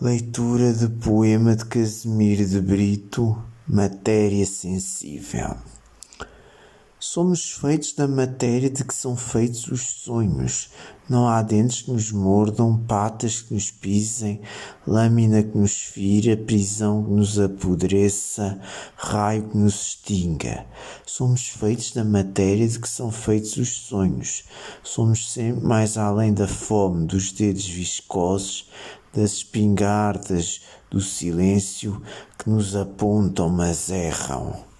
Leitura de poema de Casimiro de Brito, Matéria Sensível. Somos feitos da matéria de que são feitos os sonhos. Não há dentes que nos mordam, patas que nos pisem, lâmina que nos fira, prisão que nos apodreça, raio que nos extinga. Somos feitos da matéria de que são feitos os sonhos. Somos sempre mais além da fome, dos dedos viscosos, das espingardas do silêncio que nos apontam, mas erram.